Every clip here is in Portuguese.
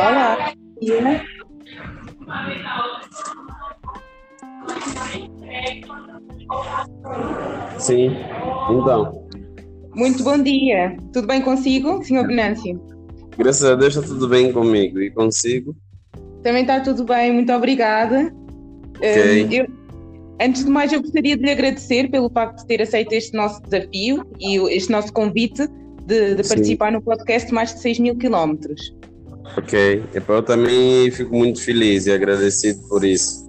Olá. Sim, então. Muito bom dia. Tudo bem consigo, Sr. Venâncio? Graças a Deus está tudo bem comigo e consigo. Também está tudo bem, muito obrigada. Ok. Um, eu, antes de mais, eu gostaria de lhe agradecer pelo facto de ter aceito este nosso desafio e este nosso convite de, de participar no podcast Mais de 6 mil quilómetros. Ok, eu também fico muito feliz e agradecido por isso.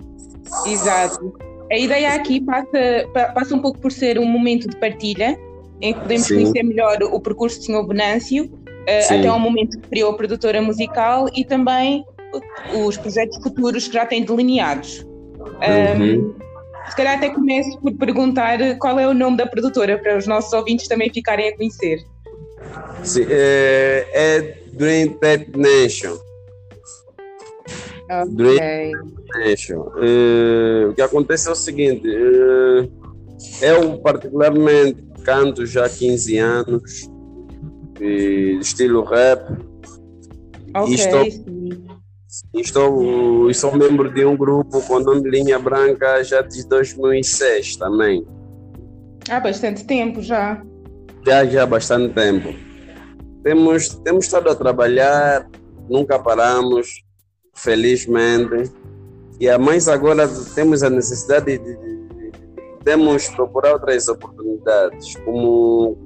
Exato. A ideia aqui passa, passa um pouco por ser um momento de partilha, em que podemos Sim. conhecer melhor o percurso do Sr. Venâncio, uh, até ao momento que criou a produtora musical e também os projetos futuros que já tem delineados. Uhum. Um, se calhar até começo por perguntar qual é o nome da produtora, para os nossos ouvintes também ficarem a conhecer. Sim, é, é Dream Pet Nation. Okay. Dream Nation. Uh, o que acontece é o seguinte: uh, eu, particularmente, canto já há 15 anos, estilo rap. Ok, e estou, estou, sou membro de um grupo com nome Linha Branca já de 2006 também. Há bastante tempo já. Já, já há bastante tempo. Temos, temos estado a trabalhar, nunca paramos, felizmente. E a mais agora temos a necessidade de, de, de, temos procurar outras oportunidades, como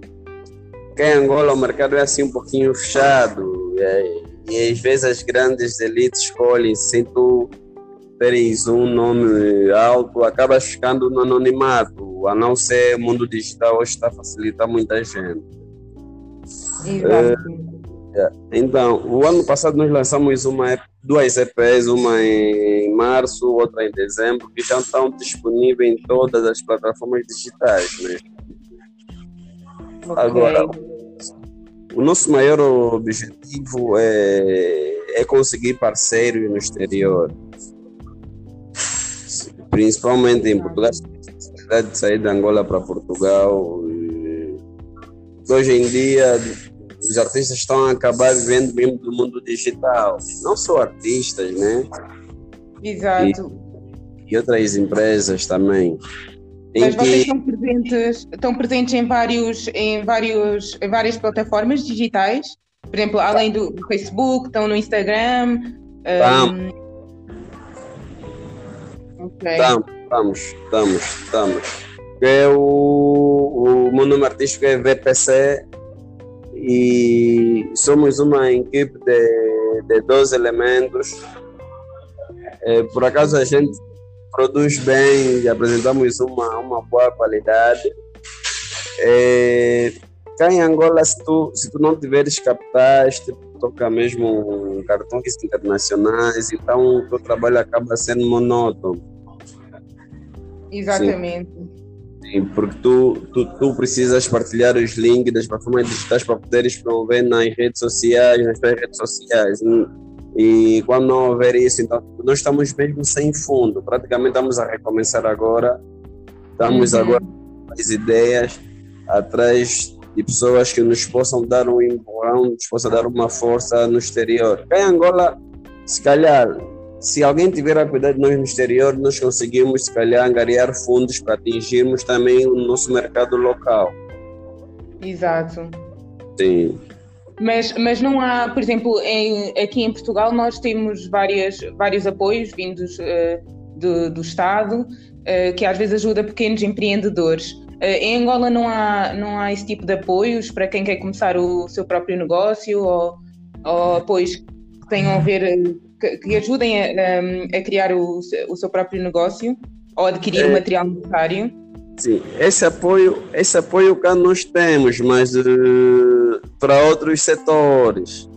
que em Angola o mercado é assim um pouquinho fechado e, e às vezes as grandes elites escolhem sem tu teres um nome alto, acabas ficando no anonimato, a não ser o mundo digital hoje está a facilitar muita gente. É, então, o ano passado nós lançamos uma, duas EPs, uma em março, outra em dezembro, que já estão disponíveis em todas as plataformas digitais. Né? Okay. Agora, o nosso maior objetivo é, é conseguir parceiros no exterior, principalmente em Portugal. De sair de Angola para Portugal. Hoje em dia, os artistas estão a acabar vivendo mesmo do mundo digital. Não só artistas, né? Exato. E, e outras empresas também. Mas vocês estão presentes, estão presentes em, vários, em, vários, em várias plataformas digitais? Por exemplo, além do, Facebook, estão no Instagram? Estamos. Um... Ok. Estamos, estamos, estamos. É o, o meu nome artístico é VPC e somos uma equipe de, de 12 elementos. É, por acaso a gente produz bem apresentamos uma, uma boa qualidade. É, cá em Angola, se tu, se tu não tiveres capitais, tu toca mesmo cartões internacionais, então o teu trabalho acaba sendo monótono. Exatamente. Sim, porque tu, tu, tu precisas partilhar os links das plataformas digitais para poderes promover nas redes sociais, nas tuas redes sociais. E quando não houver isso, então nós estamos mesmo sem fundo. Praticamente estamos a recomeçar agora. Estamos Uhum. agora com as ideias atrás de pessoas que nos possam dar um empurrão, nos possam dar uma força no exterior. Em Angola, se calhar, se alguém tiver a cuidar de nós no exterior, nós conseguimos, se calhar, angariar fundos para atingirmos também o nosso mercado local. Exato. Sim. Mas, mas não há, por exemplo, em, aqui em Portugal nós temos várias, vários apoios vindos eh, do, do Estado eh, que às vezes ajuda pequenos empreendedores. Eh, em Angola não há, não há esse tipo de apoios para quem quer começar o seu próprio negócio ou, ou apoios que tenham a ver, eh, que, que ajudem a, a criar o, o seu próprio negócio ou adquirir o material necessário. Sim, esse apoio, esse apoio cá nós temos, mas eh, para outros setores.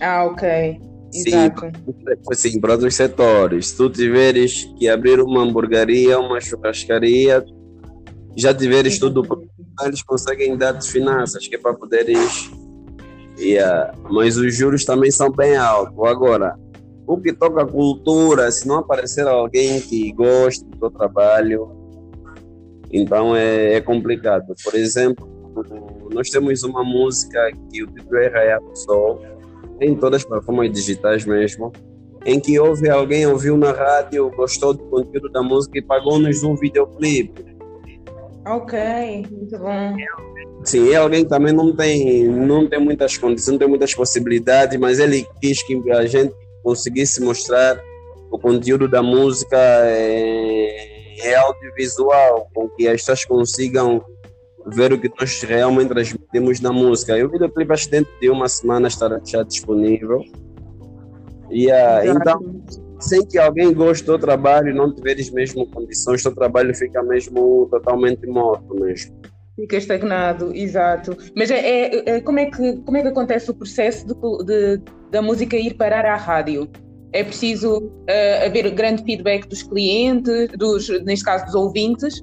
Ah, ok. Exato. Sim, sim, para outros setores. Se tu tiveres que abrir uma hamburgueria, uma churrascaria, já tiveres tudo pronto, eles conseguem dar-te finanças, que é para poderes. Yeah. Mas os juros também são bem altos. Agora, o que toca a cultura, se não aparecer alguém que goste do teu trabalho, então é, é complicado. Por exemplo, nós temos uma música que o título é Sol. em todas as plataformas digitais mesmo, em que houve alguém ouviu na rádio, gostou do conteúdo da música e pagou-nos um videoclipe. Ok, muito bom. Sim, é alguém que também não tem, não tem muitas condições, não tem muitas possibilidades, mas ele quis que a gente conseguisse mostrar o conteúdo da música é, é audiovisual, com que as pessoas consigam ver o que nós realmente transmitimos na música. E o videoclipe acho que dentro de uma semana estará já disponível. E, uh, então, sem que alguém goste do trabalho e não tiveres mesmo condições, o trabalho fica mesmo totalmente morto mesmo. Fica estagnado, exato. Mas é, é, é, como, é que, como é que acontece o processo de, de, da música ir parar à rádio? É preciso uh, haver grande feedback dos clientes, dos, neste caso dos ouvintes,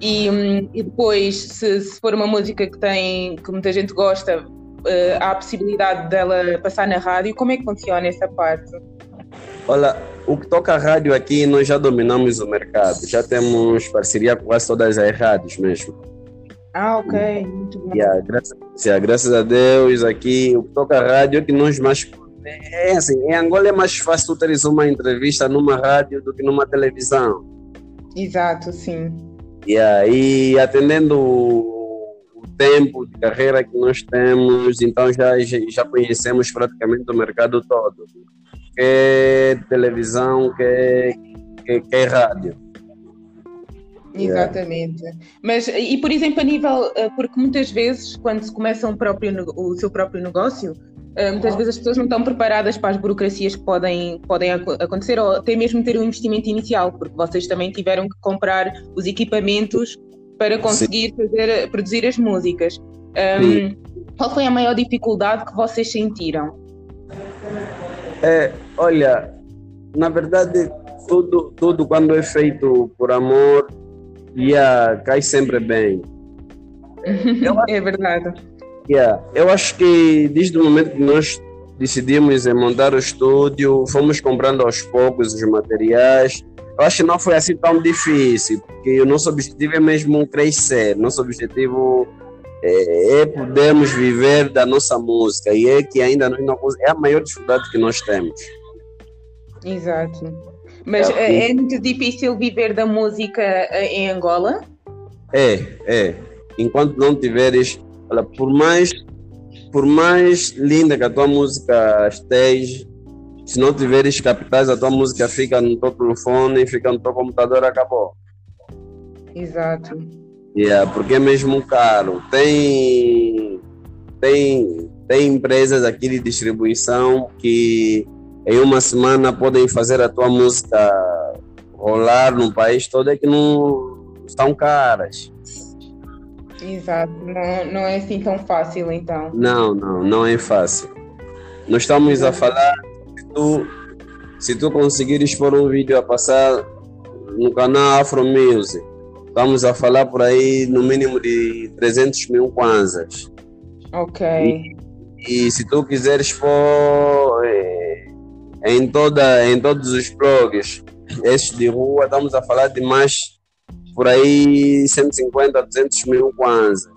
e, um, e depois, se, se, for uma música que tem que muita gente gosta, uh, há a possibilidade dela passar na rádio. Como é que funciona essa parte? Olha, o que toca a rádio aqui, nós já dominamos o mercado, já temos parceria com quase todas as rádios mesmo. Ah, ok, muito bom. Yeah, graças, yeah, graças a Deus, aqui o que toca a rádio é que nós mais. É assim, em Angola é mais fácil teres uma entrevista numa rádio do que numa televisão. Exato, sim. Yeah, e atendendo o tempo de carreira que nós temos, então já, já conhecemos praticamente o mercado todo quer televisão, quer, quer, quer rádio. Exatamente. Yeah. Mas, e por exemplo, a nível, eh, porque muitas vezes, quando se começa um próprio, o seu próprio negócio, eh, muitas vezes as pessoas não estão preparadas para as burocracias que podem, podem acontecer, ou até mesmo ter um investimento inicial, porque vocês também tiveram que comprar os equipamentos para conseguir fazer, produzir as músicas. Um, qual foi a maior dificuldade que vocês sentiram? É, olha, na verdade, tudo, tudo quando é feito por amor, yeah, cai sempre bem. É verdade. Yeah, eu acho que desde o momento que nós decidimos montar o estúdio, fomos comprando aos poucos os materiais. Eu acho que não foi assim tão difícil, porque o nosso objetivo é mesmo crescer. Nosso objetivo é, é podermos viver da nossa música e é que ainda não é a maior dificuldade que nós temos. Exato. Mas é, é muito difícil viver da música eh, em Angola? É, é. Enquanto não tiveres, olha, por mais por mais linda que a tua música esteja, se não tiveres capitais, a tua música fica no teu telefone, fica no teu computador, acabou. Exato. Yeah, porque é mesmo caro. Tem, tem, tem empresas aqui de distribuição que em uma semana podem fazer a tua música rolar no país todo, é que não estão caras. Exato, não, não é assim tão fácil então. Não, não, não é fácil. Nós estamos a falar, se tu, se tu conseguires pôr um vídeo a passar no canal Afro Music, Estamos a falar por aí no mínimo de 300 mil kwanzas. Ok. E, e se tu quiseres pôr é, em, toda, em todos os blogs, esses de rua, estamos a falar de mais por aí 150 a 200 mil kwanzas.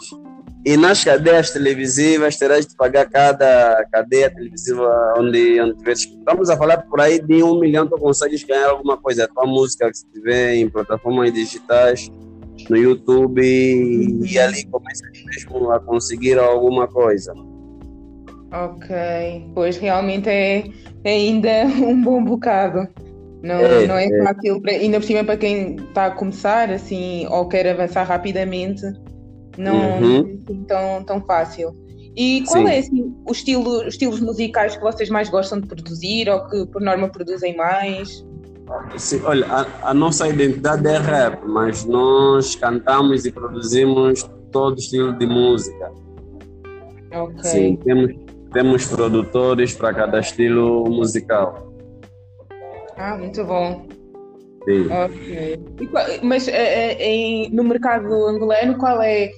E nas cadeias televisivas terás de pagar cada cadeia televisiva onde, onde tiveres. Estamos a falar por aí de um milhão, tu consegues ganhar alguma coisa. A tua música que se tiver em plataformas digitais, no YouTube, e ali começa mesmo a conseguir alguma coisa. Ok, pois realmente é, é ainda um bom bocado. Não é, não é, é. fácil, para, ainda por cima para quem está a começar assim ou quer avançar rapidamente não, uhum. é assim tão, tão fácil. E qual Sim. é assim, o estilo, os estilos musicais que vocês mais gostam de produzir ou que por norma produzem mais? Sim, olha, a, a, nossa identidade é rap, mas nós cantamos e produzimos todo estilo de música. Ok. Sim, temos, temos produtores para cada estilo musical. Ah, muito bom. Sim. Ok. E, mas é, é, no mercado angolano, qual é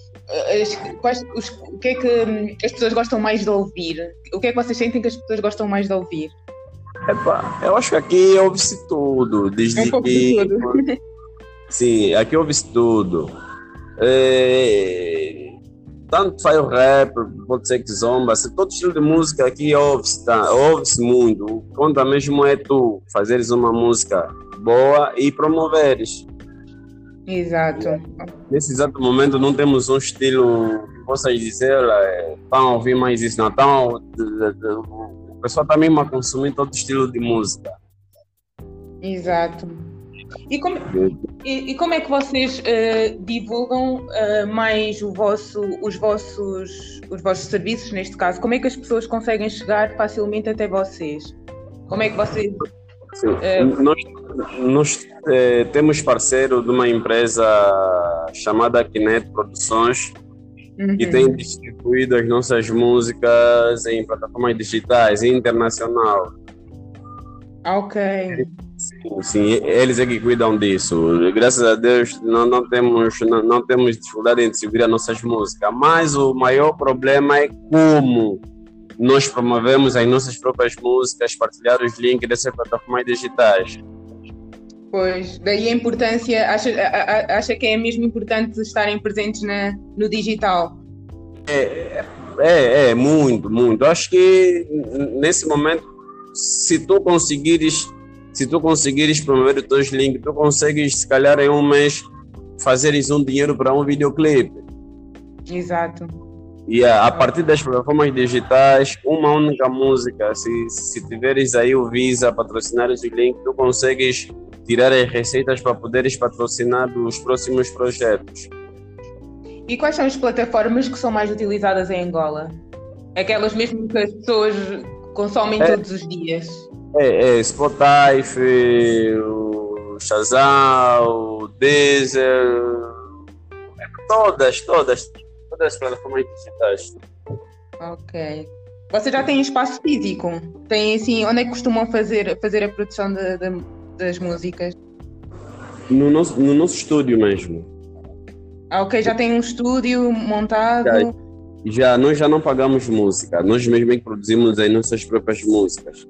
quais, os, o que é que hum, as pessoas gostam mais de ouvir? O que é que vocês sentem que as pessoas gostam mais de ouvir? Eu acho que aqui ouve-se tudo, desde é que. Tudo. Sim, aqui ouve-se tudo. É... tanto faz o rap, pode ser que zomba, todo estilo de música aqui ouve-se tá, ouve muito. O conta mesmo é tu fazeres uma música boa e promoveres. Exato. Nesse exato momento não temos um estilo que possa dizer, estão a ouvir mais isso, não. Tão, o pessoal está mesmo a consumir todo estilo de música. Exato. E como, e, e como é que vocês uh, divulgam uh, mais o vosso, os, vossos, os vossos serviços, neste caso? Como é que as pessoas conseguem chegar facilmente até vocês? Como é que vocês. Sim. Uh, nós, nós temos parceiro de uma empresa chamada Kinet Produções, uhum. que tem distribuído as nossas músicas em plataformas digitais internacional. Ok. Sim, sim, eles é que cuidam disso. Graças a Deus não, não, temos, não, não temos dificuldade em distribuir as nossas músicas, mas o maior problema é como nós promovemos as nossas próprias músicas, partilhar os links dessas plataformas digitais. Pois, daí a importância, acha, acha que é mesmo importante estarem presentes na, no digital? É, é, é, muito, muito. Acho que nesse momento, se tu conseguires se tu conseguires promover os teus links, tu consegues, se calhar, em um mês, fazeres um dinheiro para um videoclipe. Exato. E a, a, partir das plataformas digitais, uma única música, se, se tiveres aí o Visa, patrocinar esse link, tu consegues tirar as receitas para poderes patrocinar os próximos projetos. E quais são as plataformas que são mais utilizadas em Angola? Aquelas mesmo que as pessoas consomem é, todos os dias? É, é Spotify, o Shazam, o Deezer, é, todas, todas, todas as plataformas digitais. Ok. Você já tem espaço físico? Tem assim, onde é que costumam fazer, fazer a produção de, de, das músicas? No nosso, no nosso estúdio mesmo. Ah, ok, já tem um estúdio montado. Já, já, nós já não pagamos música, nós mesmo é que produzimos as nossas próprias músicas.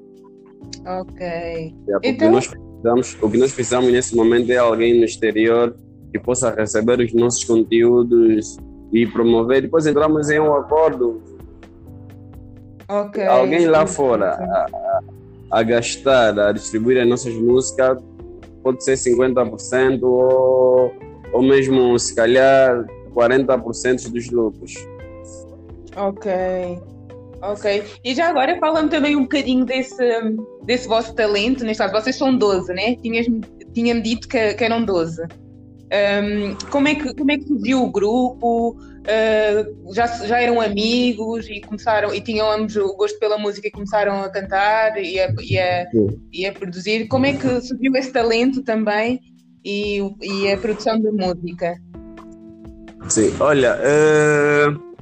Ok. Então... nós precisamos, o que nós precisamos nesse momento é alguém no exterior que possa receber os nossos conteúdos e promover. Depois entramos em um acordo. Ok. Alguém lá fora a, a, gastar, a distribuir as nossas músicas, pode ser 50% ou, ou mesmo, se calhar, 40% dos lucros. Ok. Ok. E já agora falando também um bocadinho desse, desse vosso talento, neste caso, vocês são 12, né? Tinhas-me tinha dito que, que, eram 12. Um, como, é que, como é que surgiu o grupo? Uh, já, já eram amigos e começaram e tinham ambos o gosto pela música e começaram a cantar e a, e a, e a produzir. Como é que surgiu esse talento também e, e a produção de música? Sim, olha, uh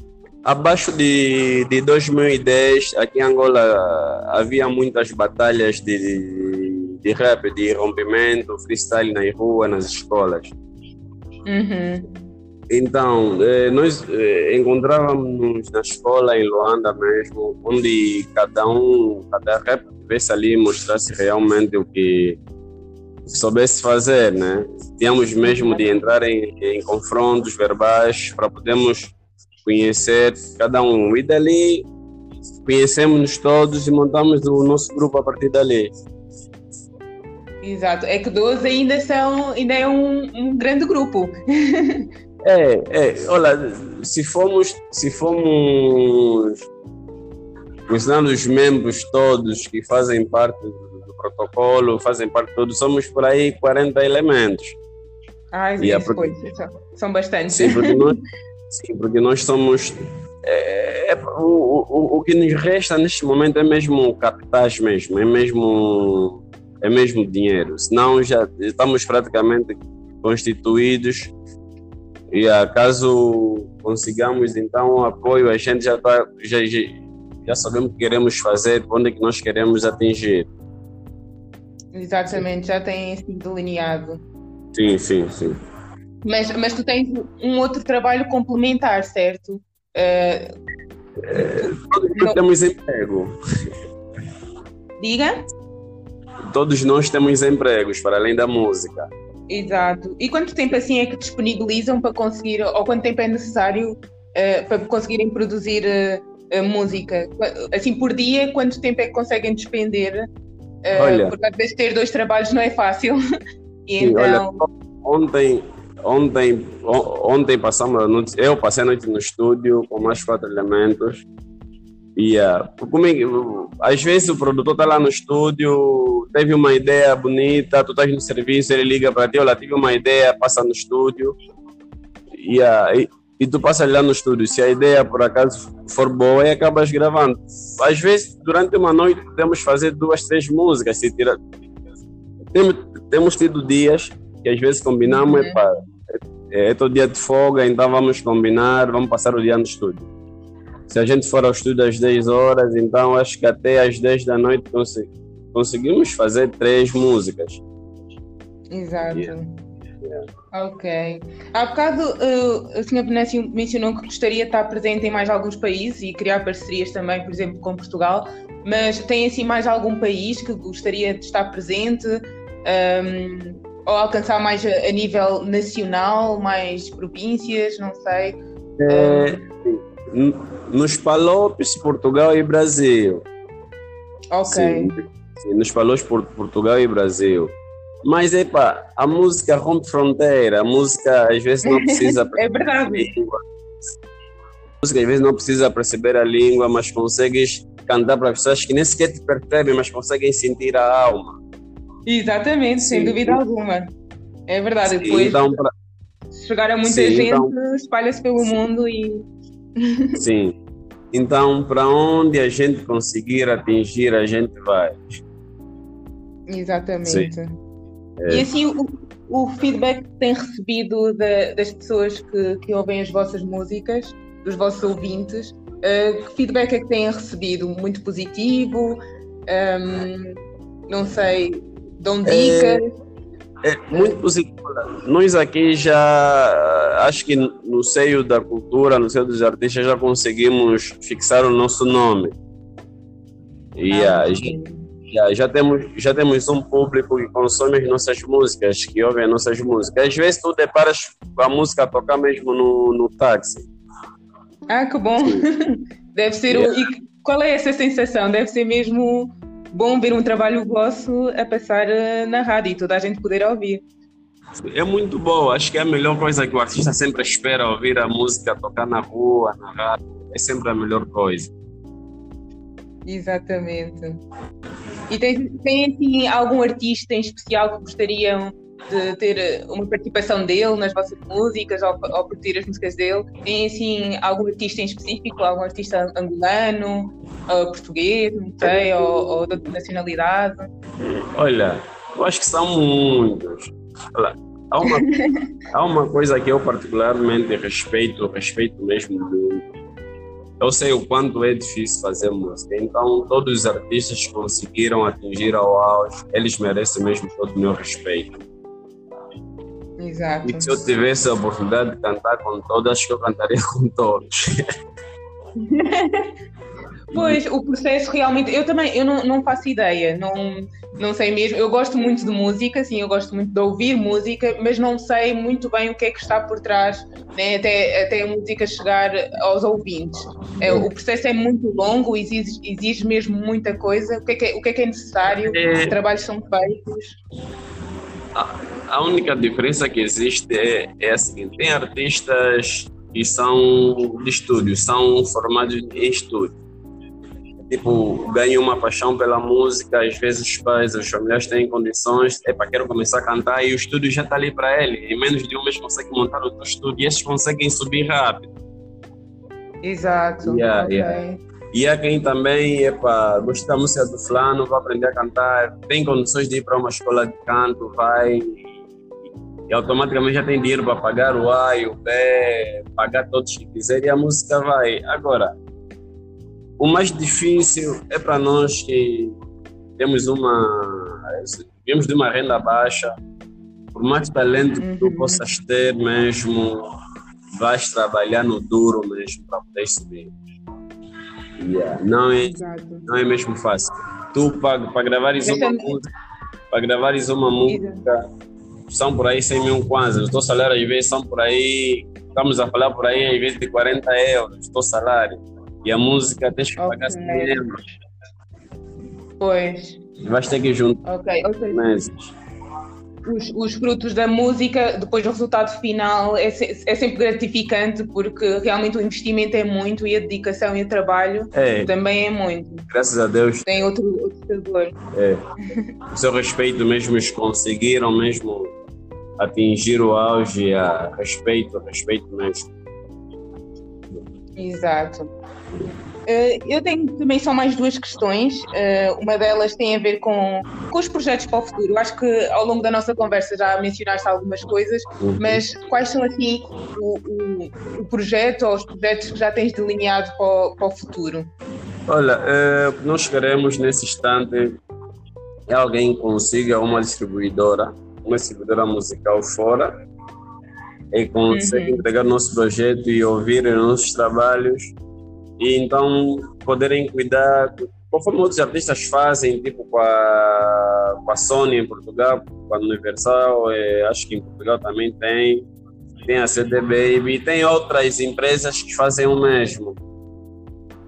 Abaixo de, de 2010, aqui em Angola havia muitas batalhas de, de rap, de rompimento, freestyle na rua, nas escolas. Uhum. Então, eh, nós eh, encontrávamos na escola em Luanda mesmo, onde cada um, cada rap tivesse ali mostrasse realmente o que soubesse fazer, né? Tínhamos mesmo de entrar em, em confrontos verbais para podermos conhecer cada um. E dali conhecemos-nos todos e montamos o nosso grupo a partir dali. Exato, é que 12 ainda são, ainda é um, um grande grupo. é, é, olha, se formos, se formos considerando os membros todos que fazem parte do protocolo, fazem parte todos, somos por aí 40 elementos. Ah, e pois, são bastantes. Sim, porque nós, Sim, porque nós somos. É, é, o, o, o que nos resta neste momento é mesmo capitais mesmo, é mesmo, é mesmo dinheiro. Senão já estamos praticamente constituídos e caso consigamos então apoio, a gente já, tá, já, já sabemos o que queremos fazer, onde é que nós queremos atingir. Exatamente, já tem sido delineado. Sim, sim, sim. Mas, mas tu tens um outro trabalho complementar, certo? Uh, todos nós temos emprego. Diga? Todos nós temos empregos, para além da música. Exato. E quanto tempo assim é que disponibilizam para conseguir, ou quanto tempo é necessário uh, para conseguirem produzir uh, música? Assim, por dia, quanto tempo é que conseguem despender? Olha, porque às vezes ter dois trabalhos não é fácil. e sim, então... Olha, ontem, ontem, ontem passamos a noite, eu passei a noite no estúdio com mais quatro elementos. Yeah. uh, às vezes o produtor está lá no estúdio, teve uma ideia bonita, tu estás no serviço, ele liga para ti, olha, tive uma ideia, passa no estúdio. Yeah. E, e tu passas lá no estúdio. Se a ideia por acaso for boa, e acabas gravando. Às vezes, durante uma noite, podemos fazer duas, três músicas. Se tira... temos, temos tido dias que às vezes combinamos, uhum. epa, é, é todo dia de folga, então vamos combinar, vamos passar o dia no estúdio. Se a gente for ao estúdio às 10 horas, então acho que até às 10 da noite conseguimos fazer três músicas. Exato. Yeah. Yeah. Ok. Há bocado uh, o Sr. Benécio mencionou que gostaria de estar presente em mais alguns países e criar parcerias também, por exemplo, com Portugal, mas tem assim mais algum país que gostaria de estar presente? Um, ou alcançar mais a, a, nível nacional, mais províncias, não sei. É, nos Palopes, Portugal e Brasil. Ok. Sim, sim, nos Palopes, Portugal e Brasil. Mas, epa, a música rompe fronteira, a música às vezes não precisa... é verdade. A música às vezes não precisa perceber a língua, mas consegues cantar para pessoas que nem sequer te percebem, mas conseguem sentir a alma. Exatamente, Sim. sem dúvida alguma. É verdade. Sim, Depois, então, pra... chegar a muita Sim, gente, então... espalha-se pelo Sim. mundo e. Sim. Então, para onde a gente conseguir atingir, a gente vai. Exatamente. É. E assim, o, o, feedback que tem recebido da, das pessoas que, que ouvem as vossas músicas, dos vossos ouvintes, uh, que feedback é que têm recebido? Muito positivo? Um, não sei, Dão dicas. É, é muito positivo. Nós aqui já, acho que no seio da cultura, no seio dos artistas, já conseguimos fixar o nosso nome. E ah, já, já, temos, já temos um público que consome as nossas músicas, que ouve as nossas músicas. Às vezes tu deparas com a música a tocar mesmo no, no táxi. Ah, que bom! Deve ser. Yeah. O, e qual é essa sensação? Deve ser mesmo bom ver um trabalho vosso a passar eh, na rádio e toda a gente poder ouvir. É muito bom, acho que é a melhor coisa que o artista sempre espera ouvir a música tocar na rua, na rádio, é sempre a melhor coisa. Exatamente. E tem, tem assim, algum artista em especial que gostariam de ter eh, uma participação dele nas vossas músicas ou, ou curtir as músicas dele? Tem assim algum artista em específico, algum artista angolano, português, não sei, ou, ou de outra nacionalidade? Olha, eu acho que são muitos. Olha, há, uma, há uma coisa que eu particularmente respeito, respeito mesmo muito. Eu sei o quanto é difícil fazer música, então todos os artistas que conseguiram atingir ao auge, eles merecem mesmo todo o meu respeito. Exato. E se eu tivesse a oportunidade de cantar com acho que eu cantaria com todos. pois, o processo realmente. Eu também eu não, não faço ideia, não, não sei mesmo. Eu gosto muito de música, sim, eu gosto muito de ouvir música, mas não sei muito bem o que é que está por trás, né, até, até a música chegar aos ouvintes. É, o processo é muito longo, exige, exige mesmo muita coisa. O que é que é, o que é, que é necessário? É... Que trabalhos são feitos? A única diferença que existe é, é a seguinte: tem artistas que são de estúdio, são formados em estúdio. Tipo, ganham uma paixão pela música, às vezes os pais, os familiares têm condições, é para quero começar a cantar e o estúdio já está ali para ele. Em menos de um mês consegue montar o teu estúdio e esses conseguem subir rápido. Exato. Yeah, okay. yeah. E há quem também, epa, gosta da música do fulano, vai aprender a cantar, tem condições de ir para uma escola de canto, vai e automaticamente já tem dinheiro para pagar o A e o B, pagar todos que quiser e a música vai. Agora, o mais difícil é para nós que temos uma vivemos de uma renda baixa, por mais talento que tu uhum. possas ter mesmo, vais trabalhar no duro mesmo para poder subir. Yeah. Não, é, não é mesmo fácil. Tu para gravares uma música, para gravares uma música são por aí 100 mil kwanzas. O teu salário às vezes são por aí estamos a falar por aí, em vez de 40 euros, do salário. E a música tens que pagar okay. 100 euros. Pois. Vais ter que juntar Ok, ok. meses os, os, frutos da música, depois o resultado final é, se, é, sempre gratificante porque realmente o investimento é muito e a dedicação e o trabalho é. também é muito. Graças a Deus. Tem outro, outro sabor. É. o seu respeito mesmo, eles conseguiram mesmo atingir o auge a respeito, respeito mesmo. Exato. Uh, eu tenho também só mais duas questões. Uh, uma delas tem a ver com, com os projetos para o futuro. Eu acho que ao longo da nossa conversa já mencionaste algumas coisas, uhum. mas quais são assim o, o, o, projeto ou os projetos que já tens delineado para o, para o futuro? Olha, uh, nós queremos nesse instante que alguém consiga uma distribuidora, uma distribuidora musical fora e consiga uhum. entregar nosso projeto e ouvir os nossos trabalhos e então poderem cuidar, conforme outros artistas fazem, tipo com a, com a Sony em Portugal, com a Universal, é, acho que em Portugal também tem, tem a CD Baby, tem outras empresas que fazem o mesmo.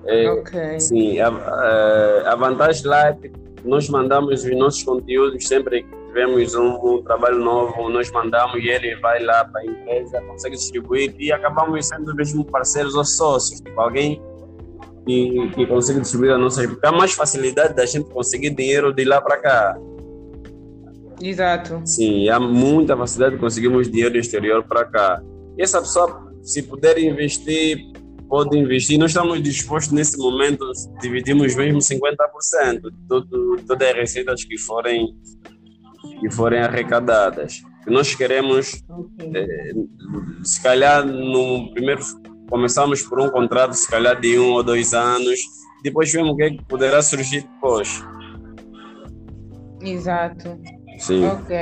É, ok. Sim, a, a, a vantagem lá é que nós mandamos os nossos conteúdos sempre tivemos um, um, trabalho novo, nós mandamos e ele vai lá para a empresa, consegue distribuir e acabamos sendo mesmo parceiros ou sócios. Tipo, alguém que, que consiga distribuir a nossa Há mais facilidade da gente conseguir dinheiro de lá para cá. Exato. Sim, há muita facilidade de conseguirmos dinheiro do exterior para cá. E essa pessoa, se puder investir, pode investir. Nós estamos dispostos nesse momento, dividimos mesmo 50% de tudo, todas as receitas que forem, que forem arrecadadas. Nós queremos, okay. eh, se calhar, no primeiro Começamos por um contrato, se calhar de um ou dois anos, depois vemos o que, é que poderá surgir depois. Exato. Sim. Ok.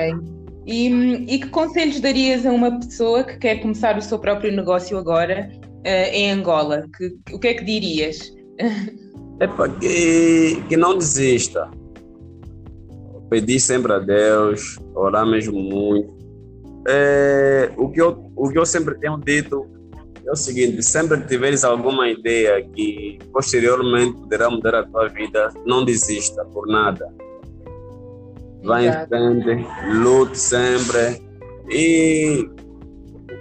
E, e que conselhos darias a uma pessoa que quer começar o seu próprio negócio agora uh, em Angola? Que, o que é que dirias? É para que, que não desista. Pedir sempre a Deus, orar mesmo muito. É, o, que eu, o que eu sempre tenho dito é o seguinte: sempre que tiveres alguma ideia que posteriormente poderá mudar a tua vida, não desista por nada. Vá em frente, lute sempre. E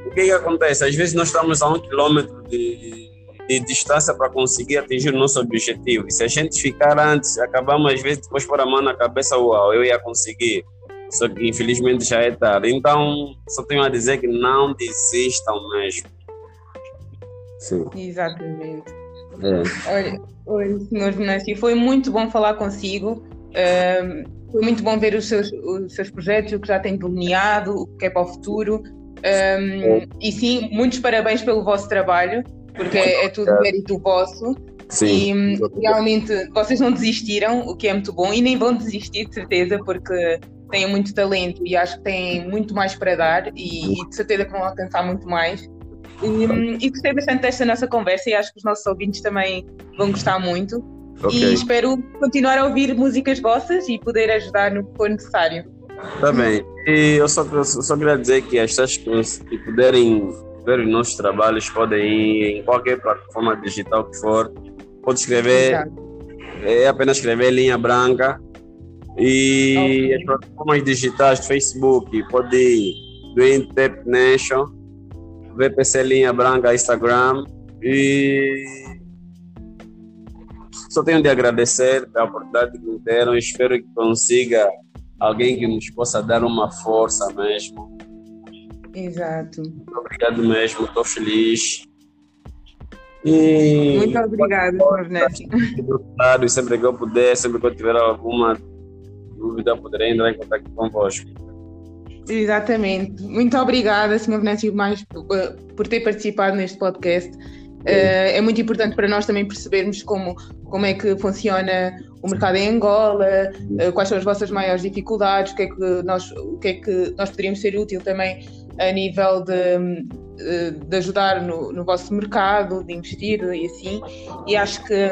o que, que acontece? Às vezes nós estamos a um quilômetro de, de distância para conseguir atingir o nosso objetivo. E se a gente ficar antes, acabamos às vezes depois por a mão na cabeça, uau, eu ia conseguir. Só que infelizmente já é tarde. Então, só tenho a dizer que não desistam mesmo. Sim. Exatamente. É. Olha, oi, senhor Venâncio, foi muito bom falar consigo. Um, foi muito bom ver os seus, os seus projetos, o que já tem delineado, o que é para o futuro. Um, e sim, muitos parabéns pelo vosso trabalho, porque é, é tudo mérito vosso. Sim. E realmente vocês não desistiram, o que é muito bom, e nem vão desistir, de certeza, porque têm muito talento e acho que têm muito mais para dar e, e de certeza que vão alcançar muito mais. E, e, gostei bastante desta nossa conversa e acho que os nossos ouvintes também vão gostar muito. Okay. E espero continuar a ouvir músicas vossas e poder ajudar no que for necessário. Tá bem. E eu só, eu só queria dizer que as pessoas que puderem ver os nossos trabalhos podem ir em qualquer plataforma digital que for. Pode escrever, é apenas escrever linha branca. E okay. as plataformas digitais, Facebook, pode ir Green Tap Nation VPC Linha Branca Instagram e só tenho de agradecer pela oportunidade que me deram. Espero que consiga alguém que nos possa dar uma força mesmo. Exato. Muito obrigado mesmo, estou feliz. E Muito obrigada, Cornete. E sempre que eu puder, sempre que eu tiver alguma dúvida, poderei entrar em contato convosco. Exatamente. Muito obrigada, Sr. Venâncio, mais por ter participado neste podcast. Uh, é muito importante para nós também percebermos como, como é que funciona o mercado em Angola, uh, quais são as vossas maiores dificuldades, o que é que nós, o que é que nós poderíamos ser útil também a nível de, de ajudar no, no vosso mercado, de investir e assim. E acho que,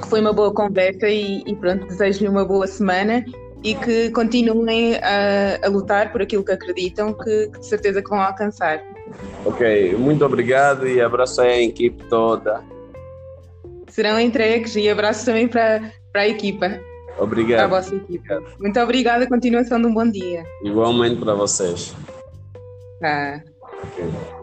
que foi uma boa conversa e, e pronto, desejo-lhe uma boa semana e que continuem a, a lutar por aquilo que acreditam, que, que de certeza que vão alcançar. Ok, muito obrigado e abraço aí à equipe toda. Serão entregues e abraço também para, para a equipa. Obrigado. Para a vossa equipa. Muito obrigada, continuação de um bom dia. Igualmente para vocês. Tá. Ok.